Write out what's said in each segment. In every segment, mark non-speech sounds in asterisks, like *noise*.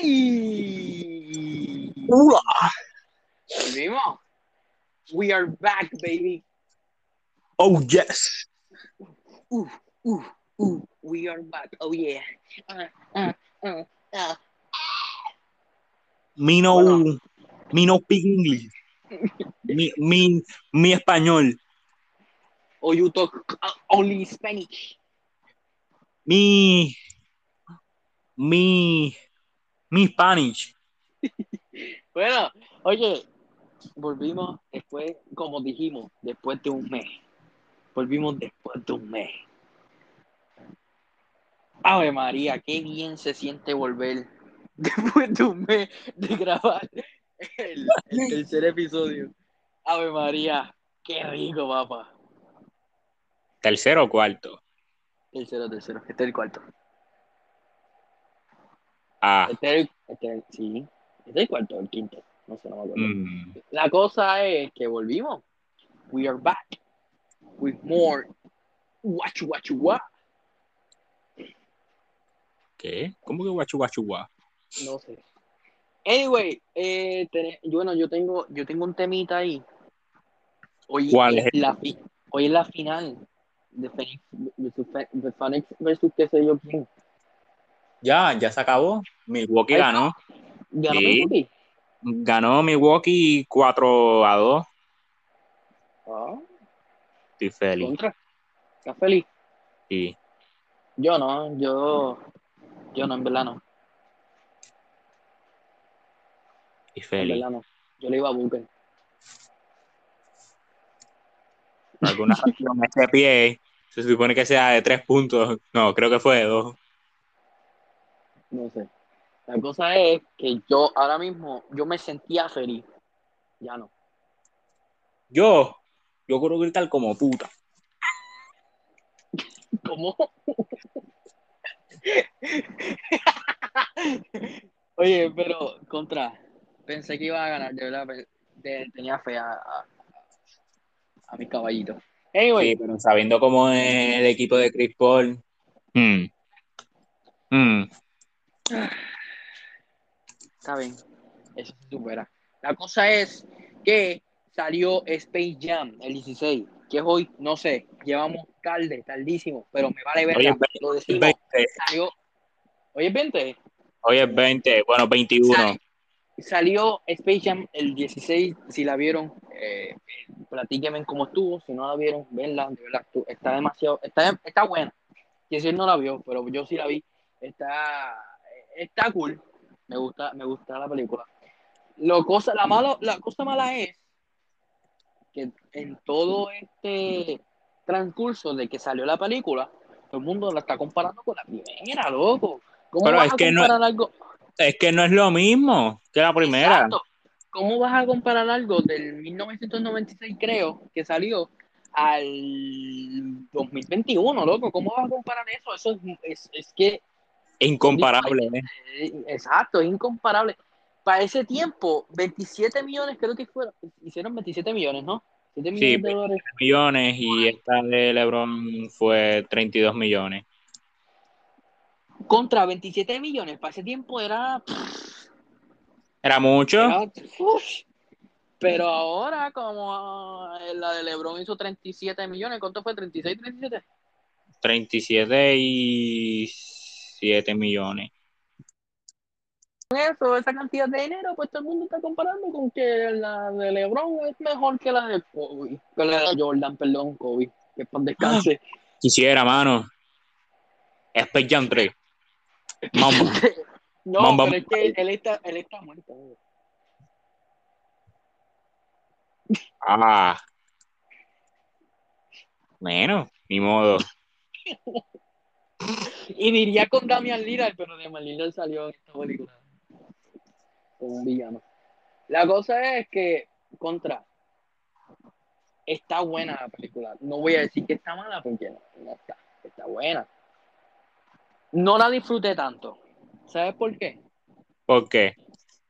¡Ey! ¡Hola! Volvimos. We are back, baby. Oh, yes. Uh, uh, uh, we are back. Oh, yeah. Uh, uh, uh, uh. Me no, Bueno. me no speak English. me, me, mi español. Oh, you talk uh, only Spanish. Me, mi, mi Spanish. *laughs* Bueno, oye, volvimos después, como dijimos, después de un mes. Volvimos después de un mes. Ave María, qué bien se siente volver *laughs* después de un mes de grabar el, el tercer episodio. Ave María, qué rico, papá. Tercero o cuarto. Tercero, tercero. Este es el cuarto. Ah, Este es el, este sí. Este es el cuarto o el quinto. No sé, no me acuerdo. mm, La cosa es que volvimos. We are back with more what. ¿qué? ¿Cómo que guachu guachu gua? No sé. Anyway, eh, bueno, yo tengo, yo tengo un temita ahí. Hoy ¿Cuál es la hoy es la final de Phoenix, versus Fe- de Phoenix versus qué sé yo quién. Ya, ya se acabó. Milwaukee Ay, ganó. ¿Ganó Sí. Milwaukee? Ganó Milwaukee 4 a 2. Ah, Estoy feliz. contra. ¿Estás feliz? Sí. Yo no, yo, yo no, en verdad no. Estoy En feliz. verdad no. Yo le iba a Booker. Alguna razón, ese pie se supone que sea de 3 puntos. No, creo que fue de 2. No sé. La cosa es que yo ahora mismo, yo me sentía feliz. Ya no. Yo, yo quiero gritar como puta. ¿Cómo? Oye, pero contra, pensé que iba a ganar, de verdad, tenía fe a, a, a mis caballitos. Anyway, Sí, pero sabiendo cómo es el equipo de Chris Paul. hmm, hmm, está bien, eso se supera. La cosa es que salió Space Jam el 16, que es hoy, no sé, llevamos tarde, tardísimo, pero me vale Hoy verla, es ve- lo es decimos, 20. salió, hoy es 20, Hoy es 20, bueno, 21. Sal- Salió Space Jam el 16, si la vieron, eh, platíquenme cómo estuvo, si no la vieron, venla, de verdad, está demasiado, está, está buena. Y si él no la vio, pero yo sí la vi, está, está cool, me gusta, me gusta la película. Lo cosa, la, malo, la cosa mala es que en todo este transcurso de que salió la película, todo el mundo la está comparando con la primera, loco. ¿Cómo Pero vas es a que no- algo? Es que no es lo mismo que la primera. Exacto. ¿Cómo vas a comparar algo del 1996, creo, que salió, al 2021, loco? ¿Cómo vas a comparar eso? Eso es, es, es que, Incomparable. ¿eh? eh, exacto, incomparable. Para ese tiempo, 27 millones, creo que fueron, hicieron 27 millones, ¿no? 7 millones Sí, de dólares. millones y esta de LeBron fue 32 millones. Contra 27 millones, para ese tiempo era... ¿Era mucho? era uf. pero ahora, como eh, la de LeBron hizo 37 millones, ¿cuánto fue? ¿36, 37? 37 y 7 millones. eso, esa cantidad de dinero, pues todo el mundo está comparando con que la de LeBron es mejor que la de Kobe, que la de Jordan, perdón, Kobe, que para descanse. *gasps* Quisiera, mano. Space Jam 3. Mamba. *laughs* no, Mamba. pero es que él está, él está muerto. Ah. Bueno, ni modo. *laughs* Y diría con Damian Lillard, pero Damian Lillard salió en esta película como un villano. La cosa es que, contra, está buena la película. No voy a decir que está mala porque no, no está. Está buena. No la disfruté tanto. ¿Sabes por qué? ¿Por qué?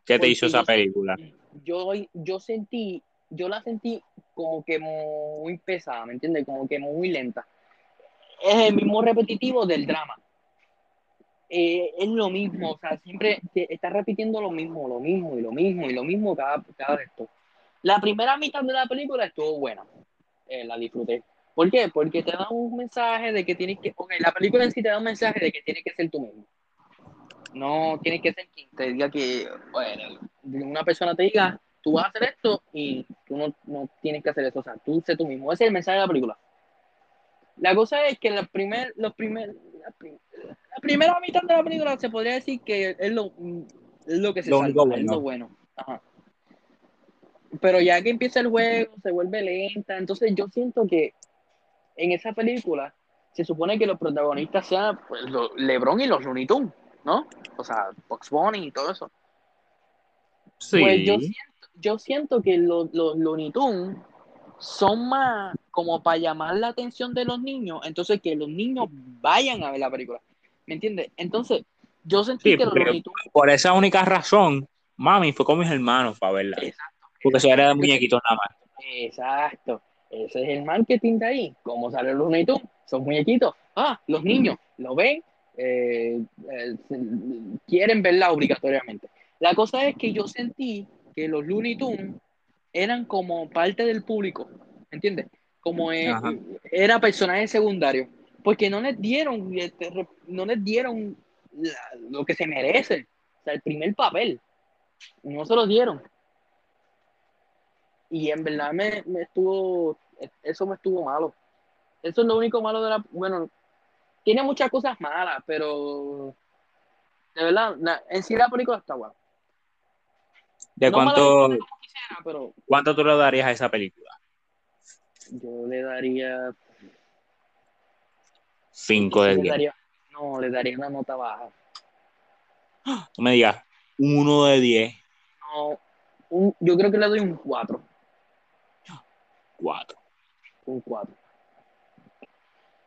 ¿Qué te Porque hizo esa yo- película? Yo, yo sentí, yo la sentí como que muy pesada, ¿me entiendes? Como que muy lenta. Es el mismo repetitivo del drama. Eh, es lo mismo, o sea, siempre está repitiendo lo mismo, lo mismo y lo mismo y lo mismo cada, cada esto. La primera mitad de la película estuvo buena, eh, la disfruté. ¿Por qué? Porque te da un mensaje de que tienes que, ok, la película en sí te da un mensaje de que tienes que ser tú mismo. No tienes que ser quien te diga que, bueno, una persona te diga, tú vas a hacer esto y tú no, no tienes que hacer eso, o sea, tú sé tú mismo. Ese es el mensaje de la película. La cosa es que la, primer, los primer, la, prim- la primera mitad de la película se podría decir que es lo, es lo que se Lo salva, es lo bueno. Ajá. Pero ya que empieza el juego, se vuelve lenta. Entonces yo siento que en esa película se supone que los protagonistas sean pues, los LeBron y los Looney Tunes, ¿no? O sea, Box Bunny y todo eso. Sí. Pues yo siento, yo siento que los, los Looney Tunes son más como para llamar la atención de los niños, entonces que los niños vayan a ver la película. ¿Me entiendes? Entonces, yo sentí Sí, que los Tunes. Por esa única razón, mami fue con mis hermanos para verla. Exacto. Porque eso era de muñequitos nada más. Exacto. Ese es el marketing de ahí. Como sale los Looney Tunes, son muñequitos. Ah, los niños lo ven, eh, eh, quieren verla obligatoriamente. La cosa es que yo sentí que los Looney Tunes eran como parte del público, ¿entiendes? Como eh, era personaje secundario, porque no les dieron, este, no les dieron la- lo que se merecen, o sea, el primer papel, no se lo dieron. Y en verdad me, me estuvo, eso me estuvo malo. Eso es lo único malo de la, bueno, tiene muchas cosas malas, pero de verdad, la- en sí la película está buena. ¿De No cuánto, quisiera, pero cuánto tú le darías a esa película? yo le daría, 5 de le 10. daría, no, le daría una nota baja. No me digas 1 de 10, No, un- yo creo que le doy un 4, 4. un 4.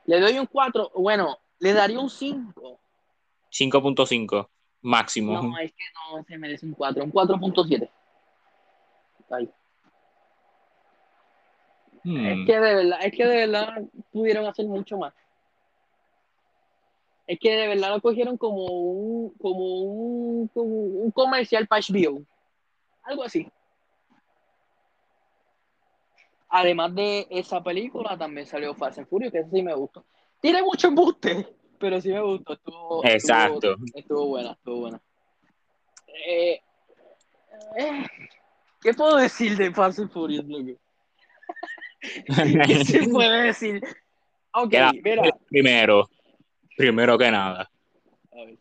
Le doy un 4, bueno, le daría un 5. 5.5 máximo. No, es que no se merece un 4, un 4.7. Ahí. Hmm. Es que de verdad, es que de verdad pudieron hacer mucho más. Es que de verdad lo cogieron como un, como un, como un comercial para HBO. Algo así. Además de esa película, también salió Fast and Furious, que eso sí me gustó. Tiene mucho embuste, pero sí me gustó. Estuvo, Exacto. Estuvo, estuvo buena, estuvo buena. Eh, eh, ¿Qué puedo decir de Fast and Furious, loco? *laughs* ¿Qué se puede decir? Ok, mira. Primero, primero que nada, A ver.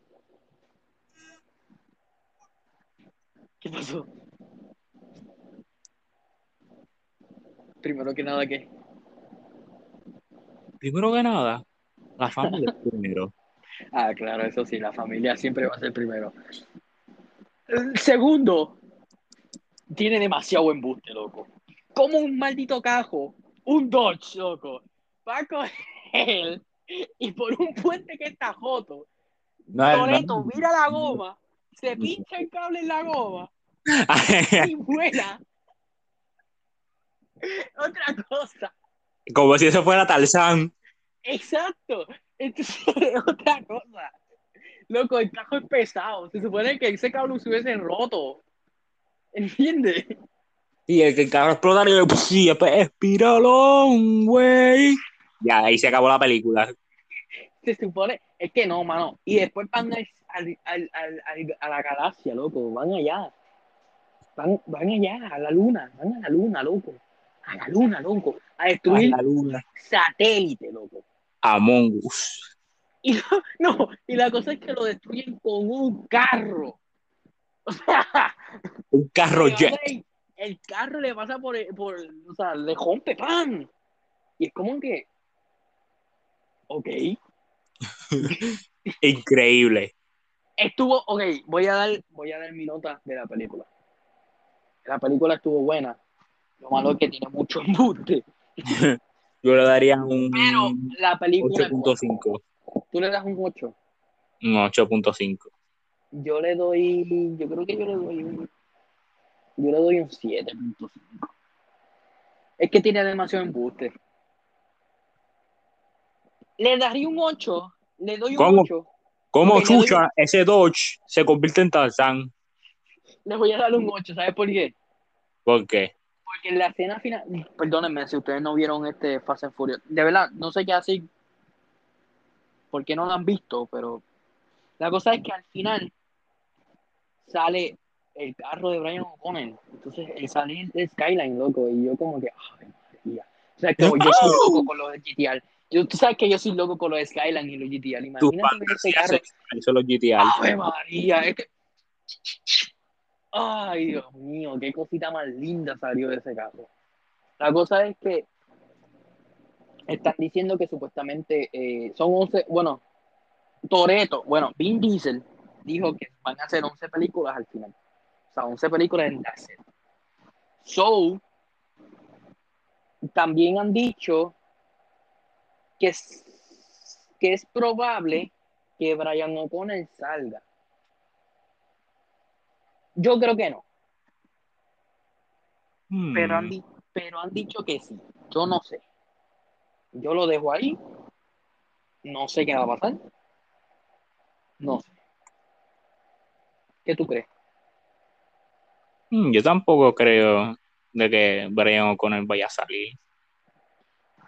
¿Qué pasó? Primero que nada, ¿qué? primero que nada, la familia es *laughs* primero. Ah, claro, eso sí, la familia siempre va a ser primero. El segundo, tiene demasiado embuste, loco. Como un maldito cajo, un Dodge, loco, va a coger y por un puente que está joto, No, es- no Toreto mira la goma, se pincha el cable en la goma *laughs* y vuela. Otra cosa. como si eso fuera Tarzán. Exacto. Entonces, *laughs* otra cosa. Loco, el cajo es pesado. Se supone que ese cable se hubiese roto. ¿Entiendes? Y el que el carro explota y yo, pues sí, es espiralón, güey. Ya, ahí se acabó la película. Se supone. Es que no, mano. Y después van al, al- al- a la galaxia, loco. Van allá. Van, van allá, a la luna. Van a la luna, loco. A la luna, loco. A destruir la luna. satélite, loco. Among Us. Y lo- *laughs* no, y la cosa es que lo destruyen con un carro. *laughs* O sea, Un carro jet. el, el carro le pasa por, por, o sea, le rompe pan. Y es como que, ok, *laughs* Increíble. estuvo, ok, voy a dar, voy a dar mi nota de la película. La película estuvo buena. Lo malo es que tiene mucho embuste. Yo le daría un Pero la película es buena. 8.5. Tú le das un 8. Un 8.5. Yo le doy, yo creo que yo le doy un, yo le doy un 7.5. Es que tiene demasiado embuste. Le daría un 8, le doy un ¿Cómo? 8. Como Ok, le doy- chucha, ese Dodge se convierte en Tarzán. Les voy a dar un 8, ¿sabes por qué? ¿Por qué? Porque en la escena final, perdónenme si ustedes no vieron este Fast and Furious, de verdad, no sé qué hacer, porque no lo han visto, pero la cosa es que al final sale el carro de Brian O'Connor, entonces él sale el Skyline, loco, y yo como que, ay, María. O sea, que yo soy loco con los de GTR. Yo, tú sabes que yo soy loco con los Skyline y los GTR. Imagínate ver ese carro. Eso los GTR. ¡Ave María! Es que... Ay, Dios mío, qué cosita más linda salió de ese carro. La cosa es que están diciendo que supuestamente eh, son 11, bueno, Toreto, bueno, Vin Diesel dijo que van a hacer 11 películas al final. O sea, 11 películas en la. So, también han dicho que es, que es probable que Brian O'Connor salga. Yo creo que no, Hmm. pero han, di- pero han dicho que sí. Yo no sé. Yo lo dejo ahí. No sé qué va a pasar. No sé. ¿Qué tú crees? Hmm, Yo tampoco creo de que Brian O'Connor vaya a salir.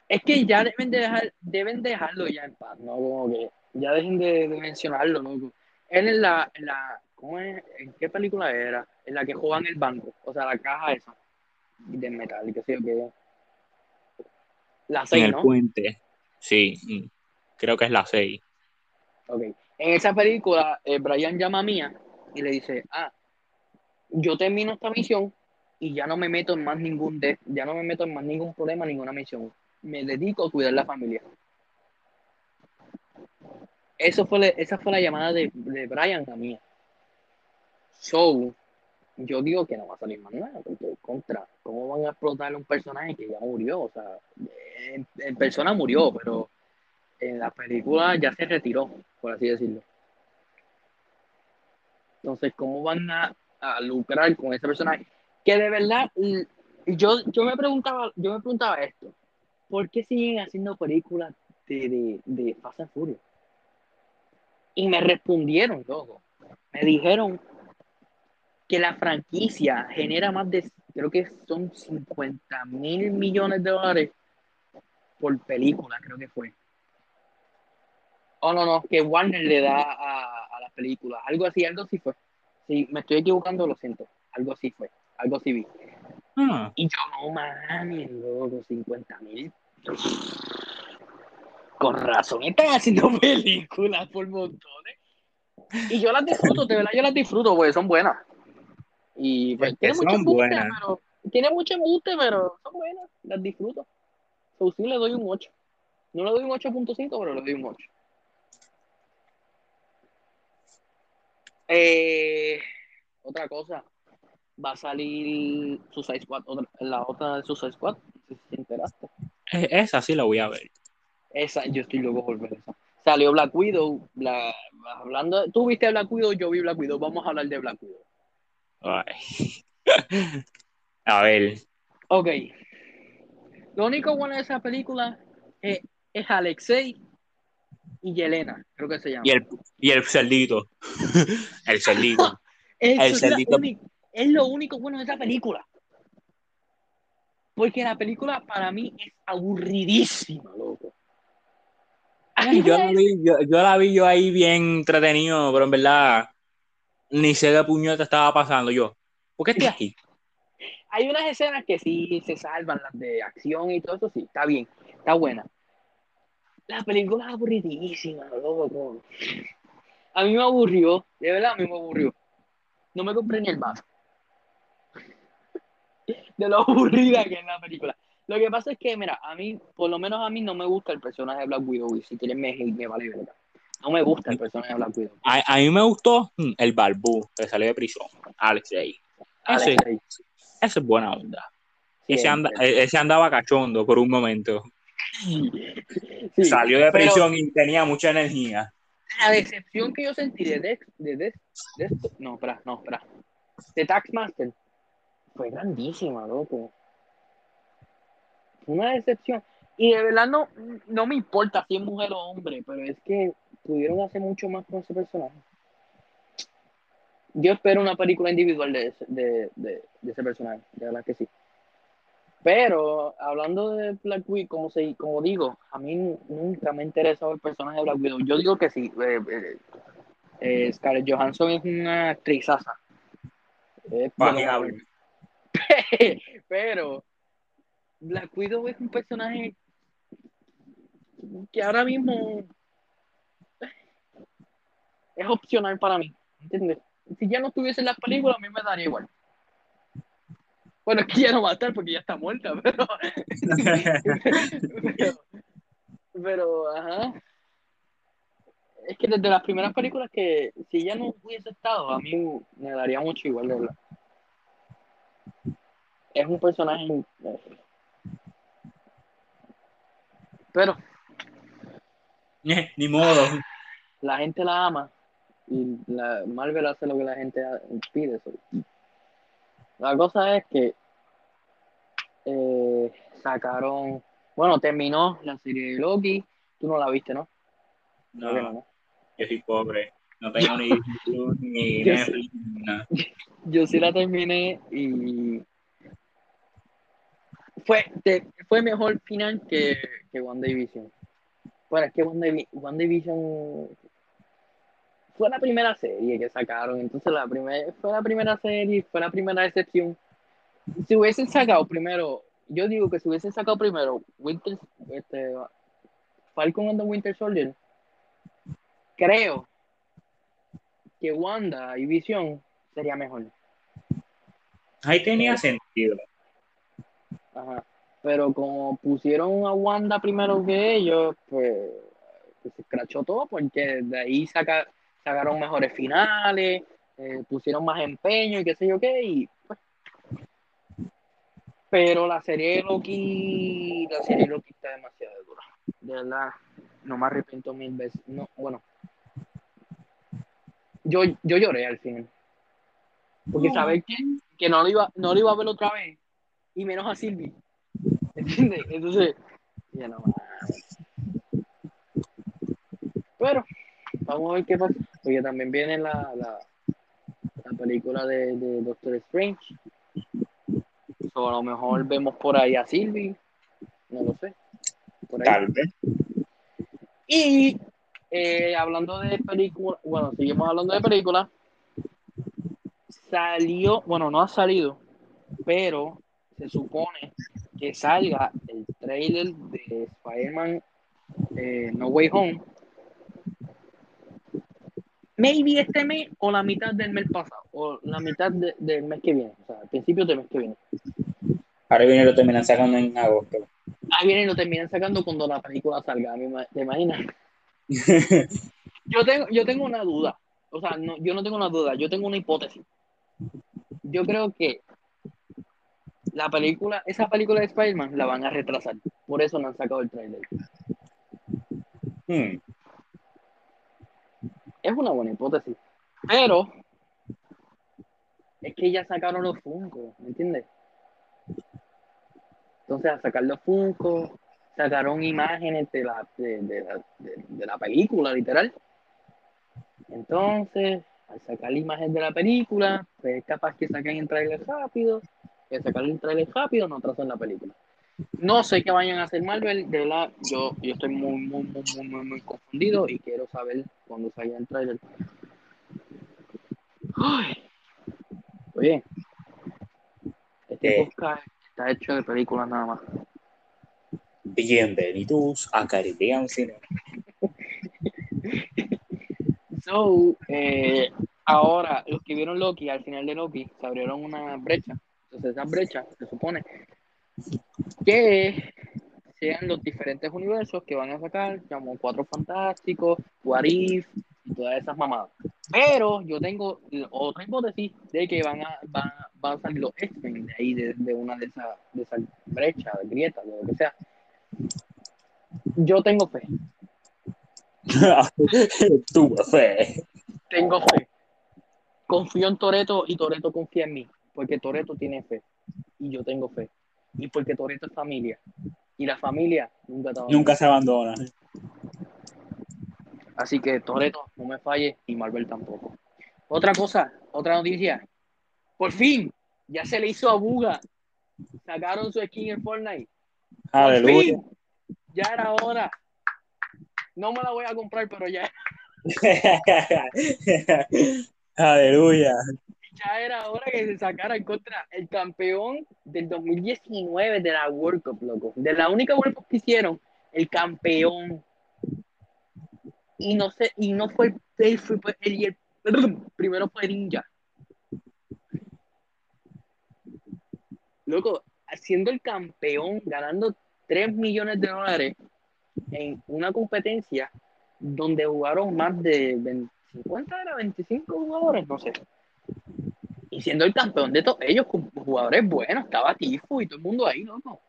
Es que ya deben de dejar, deben dejarlo ya en paz, ¿no? Como que ya dejen de, de mencionarlo, loco. Él en la, en la, ¿cómo es? ¿En qué película era? En la que juegan el banco, o sea, la caja esa de metal, y qué sé yo qué. La En 6, el ¿no? puente. Sí, hmm, creo que es la 6. Ok. En esa película, eh, Brian llama a Mía y le dice, ah, yo termino esta misión y ya no me meto en más ningún de, ya no me meto en más ningún problema, ninguna misión. Me dedico a cuidar la familia. Eso fue, le- esa fue la llamada de, de Brian a Mía. So, yo digo que no va a salir más nada, porque contra, ¿cómo van a explotar un personaje que ya murió? O sea, en, en persona murió, pero en la película ya se retiró, por así decirlo. Entonces, ¿cómo van a, a lucrar con ese personaje? Que de verdad, yo, yo me preguntaba, yo me preguntaba esto, ¿por qué siguen haciendo películas de, de, de Fast and Furious? Y me respondieron, loco. Me dijeron que la franquicia genera más de, creo que son 50 mil millones de dólares por película, creo que fue. Oh, no, no, que Warner le da a, a las películas. Algo así, algo así fue. Si me estoy equivocando, lo siento. Algo así fue. Algo así vi. Ah, Y yo, no mames, loco, 50 mil. Con razón, están haciendo *laughs* películas por montones. Y yo las disfruto, de verdad, yo las disfruto, porque son buenas. Y pues, Es que tiene mucho embuste, buenas. pero. Tiene mucho embuste, pero son buenas, las disfruto. So, sí le doy un 8. No le doy un 8.5, pero le doy un 8. Eh, otra cosa, va a salir Suicide Squad, otra- la otra de Suicide Squad, si te enteraste. e- esa sí la voy a ver. Esa, yo estoy loco por ver esa. Salió Black Widow, la, hablando, tú viste Black Widow, yo vi Black Widow, vamos a hablar de Black Widow. Ay. *laughs* A ver, Ok. Lo único bueno de esa película es, es Alexei y Yelena, creo que se llama. y el, y el cerdito. *laughs* El cerdito. *laughs* El cerdito. es lo único bueno de esa película. Porque la película para mí es aburridísima, loco. Yo la, vi, yo, yo la vi yo ahí bien entretenido, pero en verdad ni sé qué puñeta estaba pasando yo. ¿Por qué estoy aquí? *laughs* hay unas escenas que sí se salvan, las de acción y todo eso, sí, está bien, está buena. La película es aburridísima, loco. A mí me aburrió, de verdad a mí me aburrió. No me compré ni el vaso. *laughs* De lo aburrida que es la película. Lo que pasa es que, mira, a mí, por lo menos a mí no me gusta el personaje de Black Widow. Y si quieren me, me vale verga. No me gusta el personaje de Black Widow. A, a mí me gustó mm, el barbú que salió de prisión, Alex. Ese, Alex Day. ese es buena onda. Ese, anda, ese andaba cachondo por un momento. *laughs* Sí, Salió de prisión y tenía mucha energía. La decepción que yo sentí de Dex, de Dex, de esto, no, espera, no, espera. De Taxmaster fue grandísima, loco. Una decepción. Y de verdad no, no me importa si es mujer o hombre, pero es que pudieron hacer mucho más con ese personaje. Yo espero una película individual de ese, de, de, de ese personaje, de verdad que sí. Pero hablando de Black Widow, como, se, como digo, a mí nunca me ha interesado el personaje de Black Widow. Yo digo que sí. Eh, eh, eh, Scarlett Johansson es una actrizaza. *laughs* Pero Black Widow es un personaje que ahora mismo es opcional para mí. ¿Entiendes? Si ya no estuviese en las películas, a mí me daría igual. Bueno, es que ya no va a estar porque ya está muerta, *laughs* pero. pero, pero, ajá. Es que desde las primeras películas que si ya no hubiese estado, a mí me daría mucho igual, de verdad. Es un personaje. Pero. *laughs* Ni modo. La gente la ama y la Marvel hace lo que la gente pide. La cosa es que eh, sacaron, bueno, terminó la serie de Loki. Tú no la viste, ¿no? No, no, yo soy pobre. No tengo ni ni *laughs* Netflix, ni nada. *laughs* Yo sí la terminé y fue, te, fue mejor final que, que WandaVision. Bueno, es que WandaVision fue la primera serie que sacaron, entonces la primera, fue la primera serie, fue la primera decepción. Si hubiesen sacado primero, yo digo que si hubiesen sacado primero Winter, este, Falcon and the Winter Soldier, creo que Wanda y Vision sería mejor. Ahí tenía sentido. Ajá. Pero como pusieron a Wanda primero que ellos, pues, pues se escrachó todo porque de ahí saca, sacaron mejores finales, eh, pusieron más empeño y qué sé yo qué, y pues. Pero la serie de Loki, la serie de Loki está demasiado dura. De verdad, no me arrepiento mil veces. No, bueno. Yo, yo lloré al final. Porque no. sabes que, que no, lo iba, no lo iba a ver otra vez. Y menos a Silvi. ¿Entiendes? Entonces, ya no Pero, vamos a ver qué pasa. Porque también viene la, la, la película de, de, Doctor Strange. O a lo mejor vemos por ahí a Sylvie. No lo sé. Por ahí. Tal vez. Y eh, hablando de película, bueno, seguimos hablando de película. Salió, bueno, no ha salido, pero se supone que salga el trailer de Spider-Man eh, No Way Home maybe este mes o la mitad del mes pasado, o la mitad de, del mes que viene, o sea, al principio del mes que viene. Ahora viene y lo terminan sacando en agosto. Ahí viene y lo terminan sacando cuando la película salga, ¿te imaginas? *laughs* yo, tengo, yo tengo una duda, o sea, no, yo no tengo una duda, yo tengo una hipótesis. Yo creo que la película, esa película de Spider-Man la van a retrasar, por eso no han sacado el trailer. Hmm es una buena hipótesis. Pero es que ya sacaron los Funko, ¿me entiendes? Entonces, a sacar los Funko, sacaron imágenes de la, de, de, de, de la película, literal. Entonces, al sacar la imagen de la película, pues es capaz que saquen el trailer rápido, que sacar el trailer rápido no trazan la película. No sé qué vayan a hacer Marvel, de verdad, yo, yo estoy muy, muy, muy, muy, muy, muy confundido y quiero saber cuando salga el trailer. Ay. Oye, este Eh. podcast está hecho de películas nada más. Bienvenidos a Caribbean Cine. *laughs* So, eh, ahora, los que vieron Loki, al final de Loki, se abrieron una brecha. Entonces, esa brecha se supone que sean los diferentes universos que van a sacar, como Cuatro Fantásticos, What If y todas esas mamadas. Pero yo tengo otra hipótesis de que van a, van, van a salir los X-Men de ahí, de, de una de esas de esa brechas, de grietas, de lo que sea. Yo tengo fe, *laughs* Tuve fe. tengo fe. Confío en Toreto y Toreto confía en mí, porque Toreto tiene fe y yo tengo fe. Y porque Toreto es familia. Y la familia nunca te abandona. Nunca se abandona. Así que Toreto, no me falle, y Marvel tampoco. Otra cosa, otra noticia. Por fin, ya se le hizo a Buga. Sacaron su skin en Fortnite. Por Aleluya. fin, ya era hora. No me la voy a comprar, pero ya, *laughs* Aleluya. Ya era hora que se sacara en contra el campeón del 2019 de la World Cup, loco. De la única World Cup que hicieron, el campeón. Y no sé, y no fue el, fue el, el- primero fue Ninja. Loco, siendo el campeón, ganando 3 millones de dólares en una competencia donde jugaron más de 20 50 era 25 jugadores, no sé. Y siendo el campeón de todos ellos, con jugadores buenos, estaba Tifo y todo el mundo ahí, loco.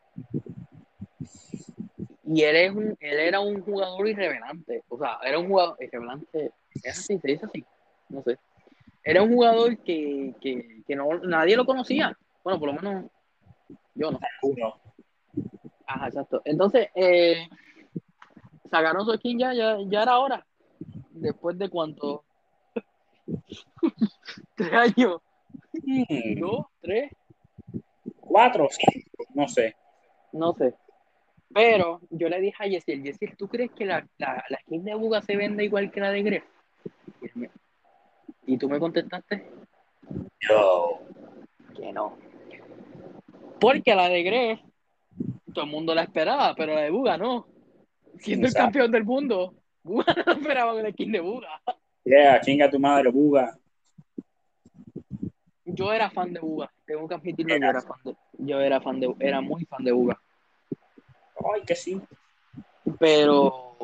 Y él, es un, él era un jugador irreverente, o sea, era un jugador irreverente, es así, se dice así, no sé. Era un jugador que, que, que no, nadie lo conocía, bueno, por lo menos yo no. Uno. Ajá, exacto. Entonces, eh, sacaron su skin ya, ya, ya era hora. Después de cuánto? *laughs* tres años, Hmm, dos, tres, Cuatro cinco, no sé. no sé. Pero yo le dije a Yesiel, Yesiel, ¿tú crees que la, la, la skin de Buga se vende igual que la de Gref? Y tú me contestaste Yo. que no. Porque la de Gref, todo el mundo la esperaba, pero la de Buga no. Siendo el campeón del mundo, Buga *laughs* no esperaba la skin de Buga. Yeah, chinga tu madre, buga. Yo era fan de Buga, tengo que admitirlo, yo era fan de, yo era fan de, era muy fan de Buga. Ay, que sí. Pero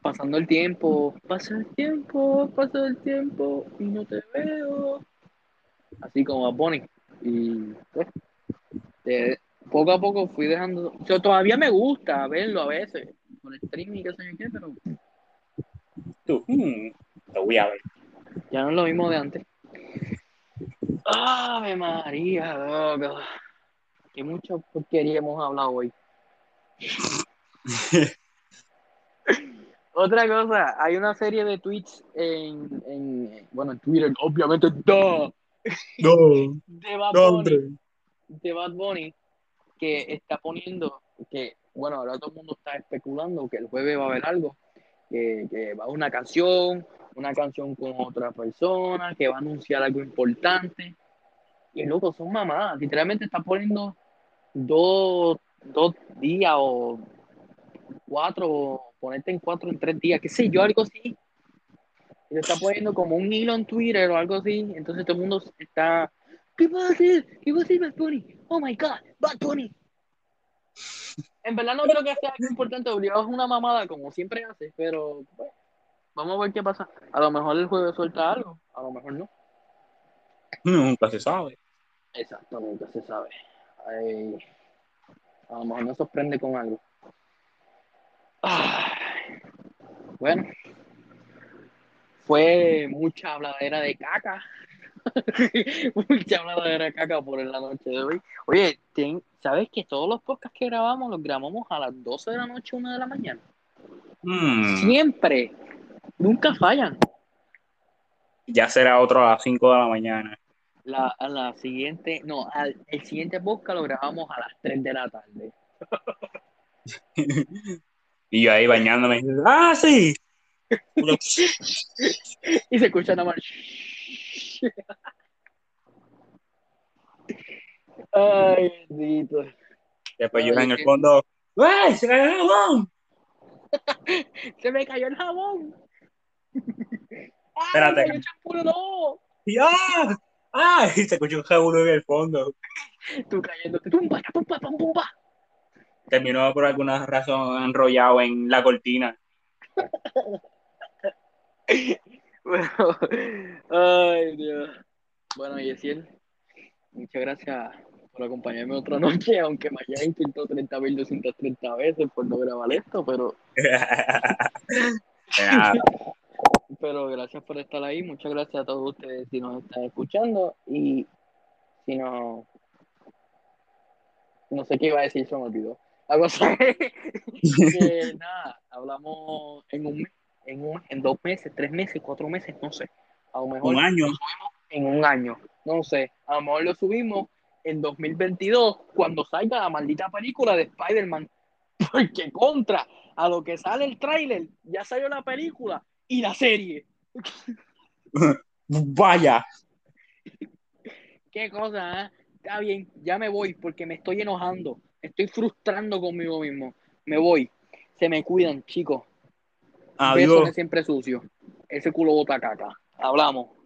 pasando el tiempo, pasa el tiempo, pasa el tiempo y no te veo. Así como a Bonnie. Y pues, poco a poco fui dejando. O sea, todavía me gusta verlo a veces, por streaming y qué sé yo qué, pero Tú, hmm, lo voy a ver. ya no es lo mismo de antes. Ave María, loco. Que mucha porquería hemos hablado hoy. *laughs* Otra cosa, hay una serie de tweets en, en bueno, en Twitter, obviamente, ¡duh! No, *laughs* de Bad Bunny, de Bad Bunny, que está poniendo que, bueno, ahora todo el mundo está especulando que el jueves va a haber algo, que, que va a haber una canción, una canción con otra persona, que va a anunciar algo importante. Y loco, son mamadas. Literalmente está poniendo dos, dos días o cuatro, ponerte en cuatro en tres días, qué sé yo, algo así. Y lo está poniendo como un hilo en Twitter o algo así. Entonces todo el mundo está. ¿Qué va a hacer? ¿Qué va a hacer Bad Bunny? Oh my god, Bad Bunny. En verdad no creo que sea algo importante, obligado es una mamada como siempre hace, pero pues, vamos a ver qué pasa. A lo mejor el jueves suelta algo, a lo mejor no. Nunca se sabe. Exacto, nunca se sabe. Ay, a lo mejor nos sorprende con algo. Ay, bueno, fue mucha habladera de caca. *laughs* mucha habladera de caca por la noche de hoy. Oye, ¿sabes que todos los podcasts que grabamos los grabamos a las 12 de la noche, 1 de la mañana? Hmm, Siempre. Nunca fallan. ya será otro a las 5 de la mañana. La, a la siguiente, no, al, el siguiente podcast lo grabamos a las 3 de la tarde. *laughs* y yo ahí bañándome. ¡Ah, sí! *laughs* Y se escucha nada más. Ay, bendito. Después yo Ay, en el fondo. ¡Ay, se cayó el jabón! *laughs* Se me cayó el jabón. ¡Ay, Espérate. el champú, no! Y ¡ah! ¡Ay! *laughs* Se escuchó un jabón en el fondo. Tú cayéndote. ¡Pumba, pumba, pum, pumba! Terminó por alguna razón enrollado en la cortina. Bueno, ay, Dios. Bueno, Yesiel, muchas gracias por acompañarme otra noche, aunque me hayas intentado 30.230 veces por no grabar esto, pero. *laughs* *laughs* pero gracias por estar ahí. Muchas gracias a todos ustedes si nos están escuchando y si no, no sé qué iba a decir, se me olvidó. La cosa es que nada, hablamos en un mes. en, un, en dos meses, tres meses, cuatro meses, no sé. A lo mejor Un año. lo subimos en un año, no sé. A lo mejor lo subimos en 2022 cuando salga la maldita película de Spider-Man. *laughs* Porque contra a lo que sale el tráiler, ya salió la película y la serie. *laughs* Vaya. Qué cosa, ¿eh? Está bien, ya me voy porque me estoy enojando. Estoy frustrando conmigo mismo. Me voy. Se me cuidan, chicos. Besos Adiós. de siempre sucio. Ese culo bota caca. Hablamos.